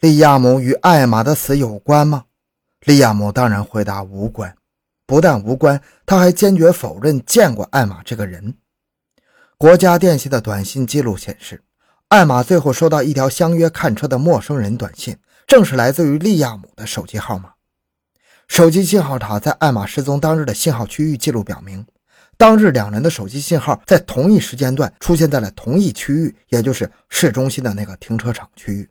利亚姆与艾玛的死有关吗？利亚姆当然回答无关。不但无关，他还坚决否认见过艾玛这个人。国家电信的短信记录显示，艾玛最后收到一条相约看车的陌生人短信，正是来自于利亚姆的手机号码。手机信号塔在艾玛失踪当日的信号区域记录表明，当日两人的手机信号在同一时间段出现在了同一区域，也就是市中心的那个停车场区域。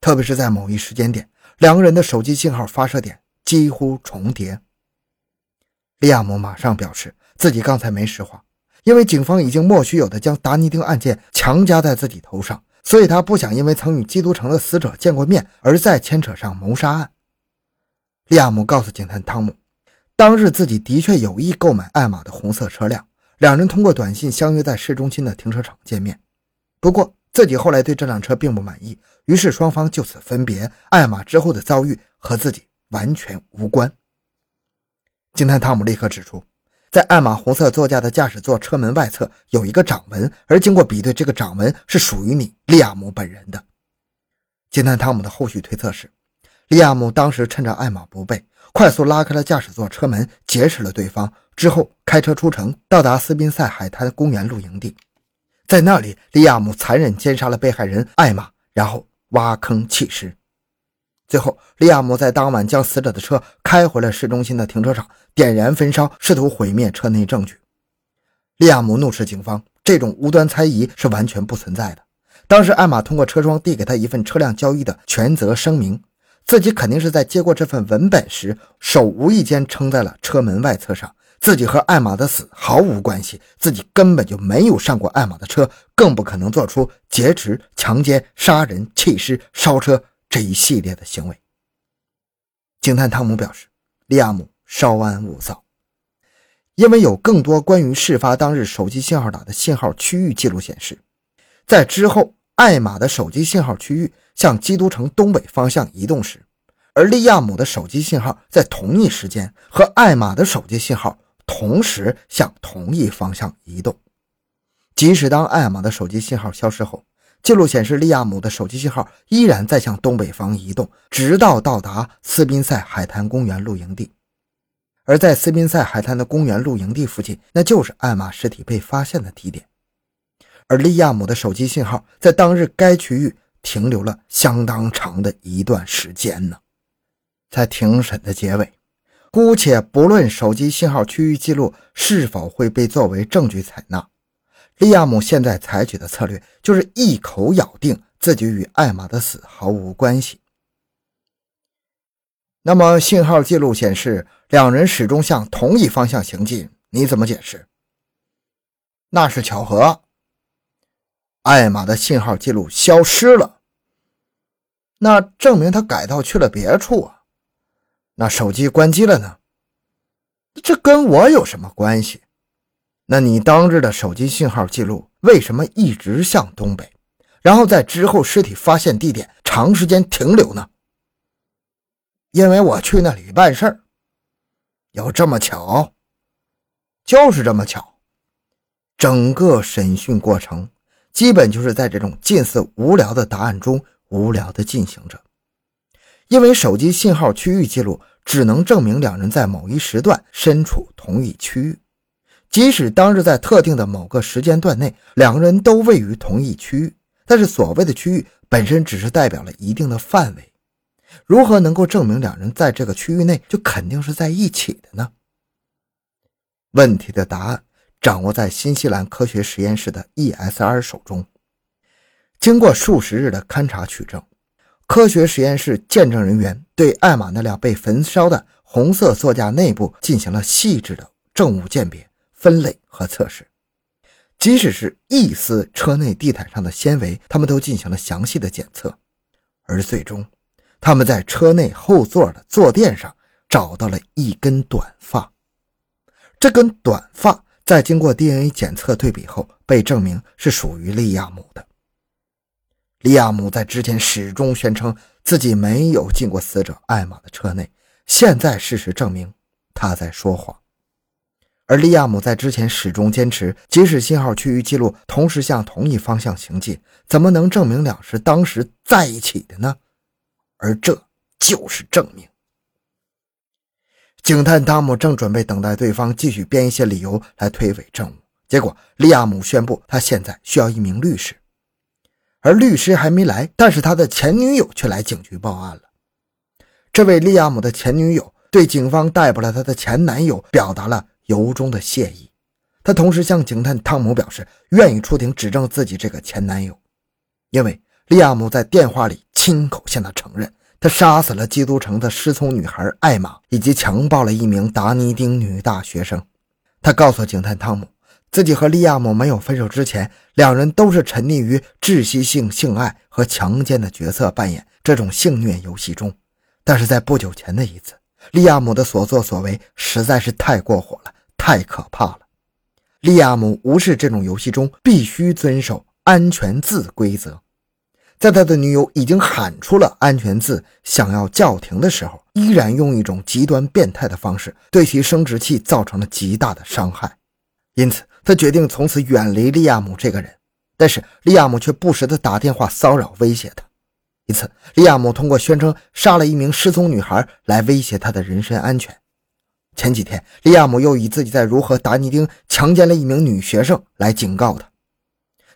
特别是在某一时间点，两个人的手机信号发射点几乎重叠。利亚姆马上表示自己刚才没实话，因为警方已经莫须有的将达尼丁案件强加在自己头上，所以他不想因为曾与基督城的死者见过面而再牵扯上谋杀案。利亚姆告诉警探汤姆，当日自己的确有意购买艾玛的红色车辆，两人通过短信相约在市中心的停车场见面。不过自己后来对这辆车并不满意，于是双方就此分别。艾玛之后的遭遇和自己完全无关。警探汤姆立刻指出，在艾玛红色座驾的驾驶座车门外侧有一个掌纹，而经过比对，这个掌纹是属于你利亚姆本人的。警探汤姆的后续推测是，利亚姆当时趁着艾玛不备，快速拉开了驾驶座车门，劫持了对方，之后开车出城，到达斯宾塞海滩公园露营地，在那里，利亚姆残忍奸杀了被害人艾玛，然后挖坑弃尸。最后，利亚姆在当晚将死者的车开回了市中心的停车场，点燃焚烧，试图毁灭车内证据。利亚姆怒斥警方：“这种无端猜疑是完全不存在的。当时，艾玛通过车窗递给他一份车辆交易的全责声明，自己肯定是在接过这份文本时，手无意间撑在了车门外侧上。自己和艾玛的死毫无关系，自己根本就没有上过艾玛的车，更不可能做出劫持、强奸、杀人、弃尸、烧车。”这一系列的行为，警探汤姆表示，利亚姆稍安勿躁，因为有更多关于事发当日手机信号塔的信号区域记录显示，在之后艾玛的手机信号区域向基督城东北方向移动时，而利亚姆的手机信号在同一时间和艾玛的手机信号同时向同一方向移动，即使当艾玛的手机信号消失后。记录显示，利亚姆的手机信号依然在向东北方移动，直到到达斯宾塞海滩公园露营地。而在斯宾塞海滩的公园露营地附近，那就是艾玛尸体被发现的地点。而利亚姆的手机信号在当日该区域停留了相当长的一段时间呢。在庭审的结尾，姑且不论手机信号区域记录是否会被作为证据采纳。利亚姆现在采取的策略就是一口咬定自己与艾玛的死毫无关系。那么，信号记录显示两人始终向同一方向行进，你怎么解释？那是巧合。艾玛的信号记录消失了，那证明他改道去了别处啊。那手机关机了呢？这跟我有什么关系？那你当日的手机信号记录为什么一直向东北，然后在之后尸体发现地点长时间停留呢？因为我去那里办事儿，有这么巧？就是这么巧。整个审讯过程基本就是在这种近似无聊的答案中无聊的进行着，因为手机信号区域记录只能证明两人在某一时段身处同一区域。即使当日在特定的某个时间段内，两个人都位于同一区域，但是所谓的区域本身只是代表了一定的范围。如何能够证明两人在这个区域内就肯定是在一起的呢？问题的答案掌握在新西兰科学实验室的 ESR 手中。经过数十日的勘查取证，科学实验室见证人员对艾玛那辆被焚烧的红色座驾内部进行了细致的证物鉴别。分类和测试，即使是一丝车内地毯上的纤维，他们都进行了详细的检测，而最终，他们在车内后座的坐垫上找到了一根短发。这根短发在经过 DNA 检测对比后，被证明是属于利亚姆的。利亚姆在之前始终宣称自己没有进过死者艾玛的车内，现在事实证明他在说谎。而利亚姆在之前始终坚持，即使信号区域记录同时向同一方向行进，怎么能证明两是当时在一起的呢？而这就是证明。警探汤姆正准备等待对方继续编一些理由来推诿证物，结果利亚姆宣布他现在需要一名律师，而律师还没来，但是他的前女友却来警局报案了。这位利亚姆的前女友对警方逮捕了他的前男友表达了由衷的谢意，他同时向警探汤姆表示愿意出庭指证自己这个前男友，因为利亚姆在电话里亲口向他承认。他杀死了基督城的失聪女孩艾玛，以及强暴了一名达尼丁女大学生。他告诉警探汤姆，自己和利亚姆没有分手之前，两人都是沉溺于窒息性性爱和强奸的角色扮演这种性虐游戏中。但是在不久前的一次，利亚姆的所作所为实在是太过火了，太可怕了。利亚姆无视这种游戏中必须遵守安全字规则。在他的女友已经喊出了安全字，想要叫停的时候，依然用一种极端变态的方式对其生殖器造成了极大的伤害。因此，他决定从此远离利亚姆这个人。但是，利亚姆却不时地打电话骚扰、威胁他。一次，利亚姆通过宣称杀了一名失踪女孩来威胁他的人身安全。前几天，利亚姆又以自己在如何达尼丁强奸了一名女学生来警告他。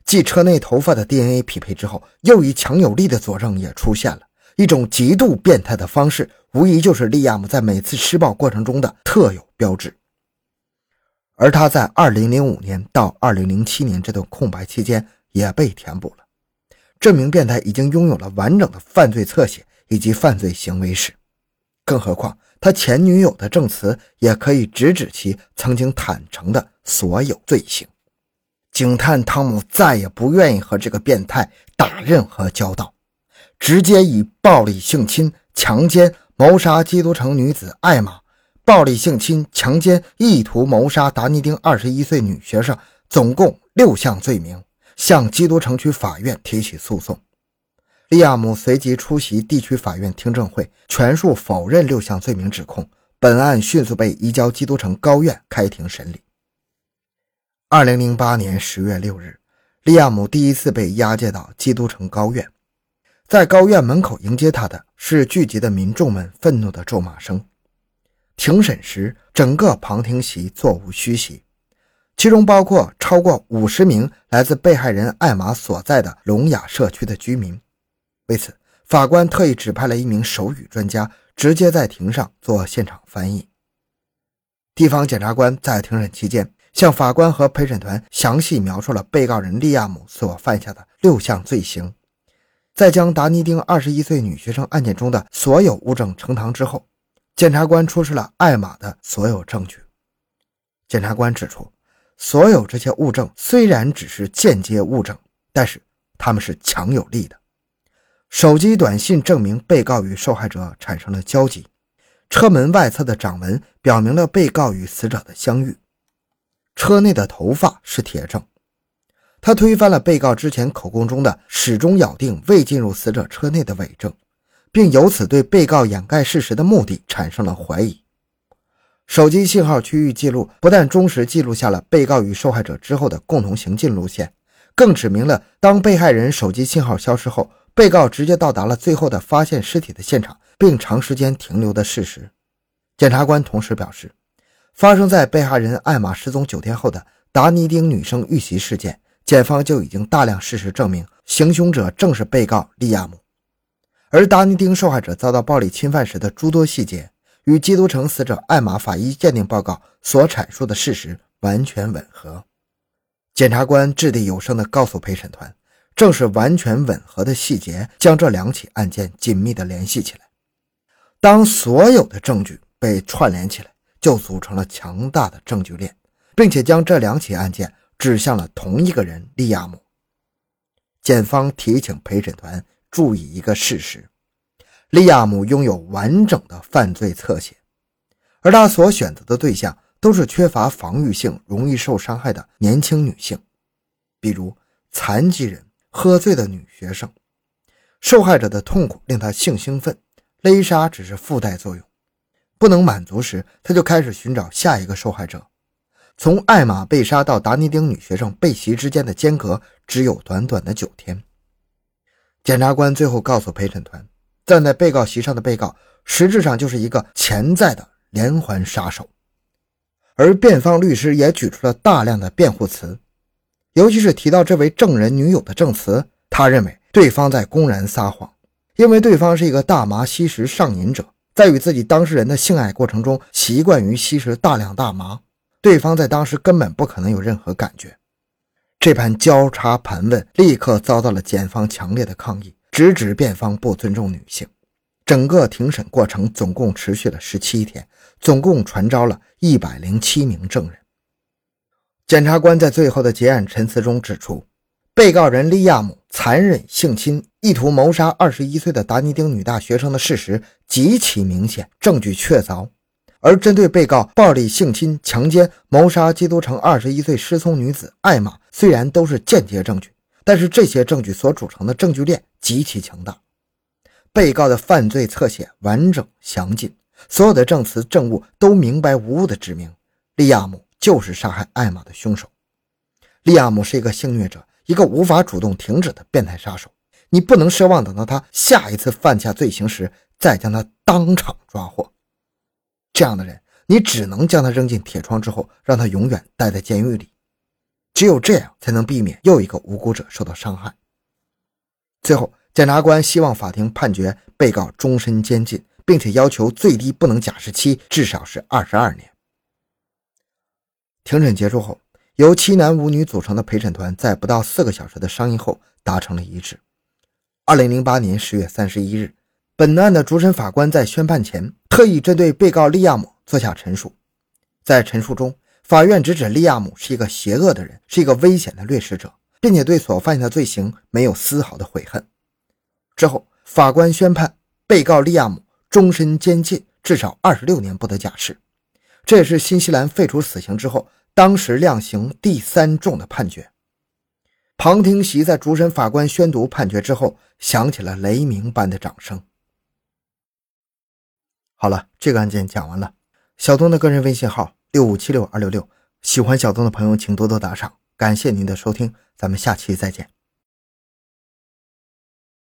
继车内头发的 DNA 匹配之后，又一强有力的佐证也出现了。一种极度变态的方式，无疑就是利亚姆在每次施暴过程中的特有标志。而他在2005年到2007年这段空白期间也被填补了。这名变态已经拥有了完整的犯罪侧写以及犯罪行为史，更何况他前女友的证词也可以直指其曾经坦诚的所有罪行。警探汤姆再也不愿意和这个变态打任何交道，直接以暴力性侵、强奸、谋杀基督城女子艾玛、暴力性侵、强奸、意图谋杀达尼丁二十一岁女学生，总共六项罪名，向基督城区法院提起诉讼。利亚姆随即出席地区法院听证会，全数否认六项罪名指控。本案迅速被移交基督城高院开庭审理。二零零八年十月六日，利亚姆第一次被押解到基督城高院，在高院门口迎接他的是聚集的民众们愤怒的咒骂声。庭审时，整个旁听席座无虚席，其中包括超过五十名来自被害人艾玛所在的聋哑社区的居民。为此，法官特意指派了一名手语专家，直接在庭上做现场翻译。地方检察官在庭审期间。向法官和陪审团详细描述了被告人利亚姆所犯下的六项罪行，在将达尼丁二十一岁女学生案件中的所有物证呈堂之后，检察官出示了艾玛的所有证据。检察官指出，所有这些物证虽然只是间接物证，但是他们是强有力的。手机短信证明被告与受害者产生了交集，车门外侧的掌纹表明了被告与死者的相遇。车内的头发是铁证，他推翻了被告之前口供中的始终咬定未进入死者车内的伪证，并由此对被告掩盖事实的目的产生了怀疑。手机信号区域记录不但忠实记录下了被告与受害者之后的共同行进路线，更指明了当被害人手机信号消失后，被告直接到达了最后的发现尸体的现场，并长时间停留的事实。检察官同时表示。发生在被害人艾玛失踪九天后的达尼丁女生遇袭事件，检方就已经大量事实证明行凶者正是被告利亚姆，而达尼丁受害者遭到暴力侵犯时的诸多细节与基督城死者艾玛法医鉴定报告所阐述的事实完全吻合。检察官掷地有声地告诉陪审团，正是完全吻合的细节将这两起案件紧密地联系起来。当所有的证据被串联起来。就组成了强大的证据链，并且将这两起案件指向了同一个人利亚姆。检方提醒陪审团注意一个事实：利亚姆拥有完整的犯罪侧写，而他所选择的对象都是缺乏防御性、容易受伤害的年轻女性，比如残疾人、喝醉的女学生。受害者的痛苦令他性兴奋，勒杀只是附带作用。不能满足时，他就开始寻找下一个受害者。从艾玛被杀到达尼丁女学生被袭之间的间隔只有短短的九天。检察官最后告诉陪审团，站在被告席上的被告，实质上就是一个潜在的连环杀手。而辩方律师也举出了大量的辩护词，尤其是提到这位证人女友的证词，他认为对方在公然撒谎，因为对方是一个大麻吸食上瘾者，在与自己当事人的性爱过程中习惯于吸食大量大麻，对方在当时根本不可能有任何感觉。这盘交叉盘问立刻遭到了检方强烈的抗议，直指辩方不尊重女性。整个庭审过程总共持续了十七天，总共传召了一百零七名证人。检察官在最后的结案陈词中指出，被告人利亚姆残忍性侵、意图谋杀二十一岁的达尼丁女大学生的事实极其明显，证据确凿。而针对被告暴力性侵、强奸、谋杀基督城二十一岁失踪女子艾玛，虽然都是间接证据，但是这些证据所组成的证据链极其强大。被告的犯罪侧写完整详尽，所有的证词证物都明白无误地指明，利亚姆就是杀害艾玛的凶手。利亚姆是一个性虐者，一个无法主动停止的变态杀手。你不能奢望等到他下一次犯下罪行时再将他当场抓获。这样的人，你只能将他扔进铁窗之后，让他永远待在监狱里。只有这样，才能避免又一个无辜者受到伤害。最后。检察官希望法庭判决被告终身监禁，并且要求最低不能假释期至少是二十二年。庭审结束后，由七男五女组成的陪审团在不到四个小时的商议后达成了一致。二零零八年十月三十一日，本案的主审法官在宣判前特意针对被告利亚姆做下陈述。在陈述中，法院直指利亚姆是一个邪恶的人，是一个危险的掠食者，并且对所犯下的罪行没有丝毫的悔恨。之后，法官宣判被告利亚姆终身监禁，至少二十六年不得假释。这也是新西兰废除死刑之后，当时量刑第三重的判决。旁听席在主审法官宣读判决之后，响起了雷鸣般的掌声。好了，这个案件讲完了。小东的个人微信号六五七六二六六，喜欢小东的朋友请多多打赏，感谢您的收听，咱们下期再见。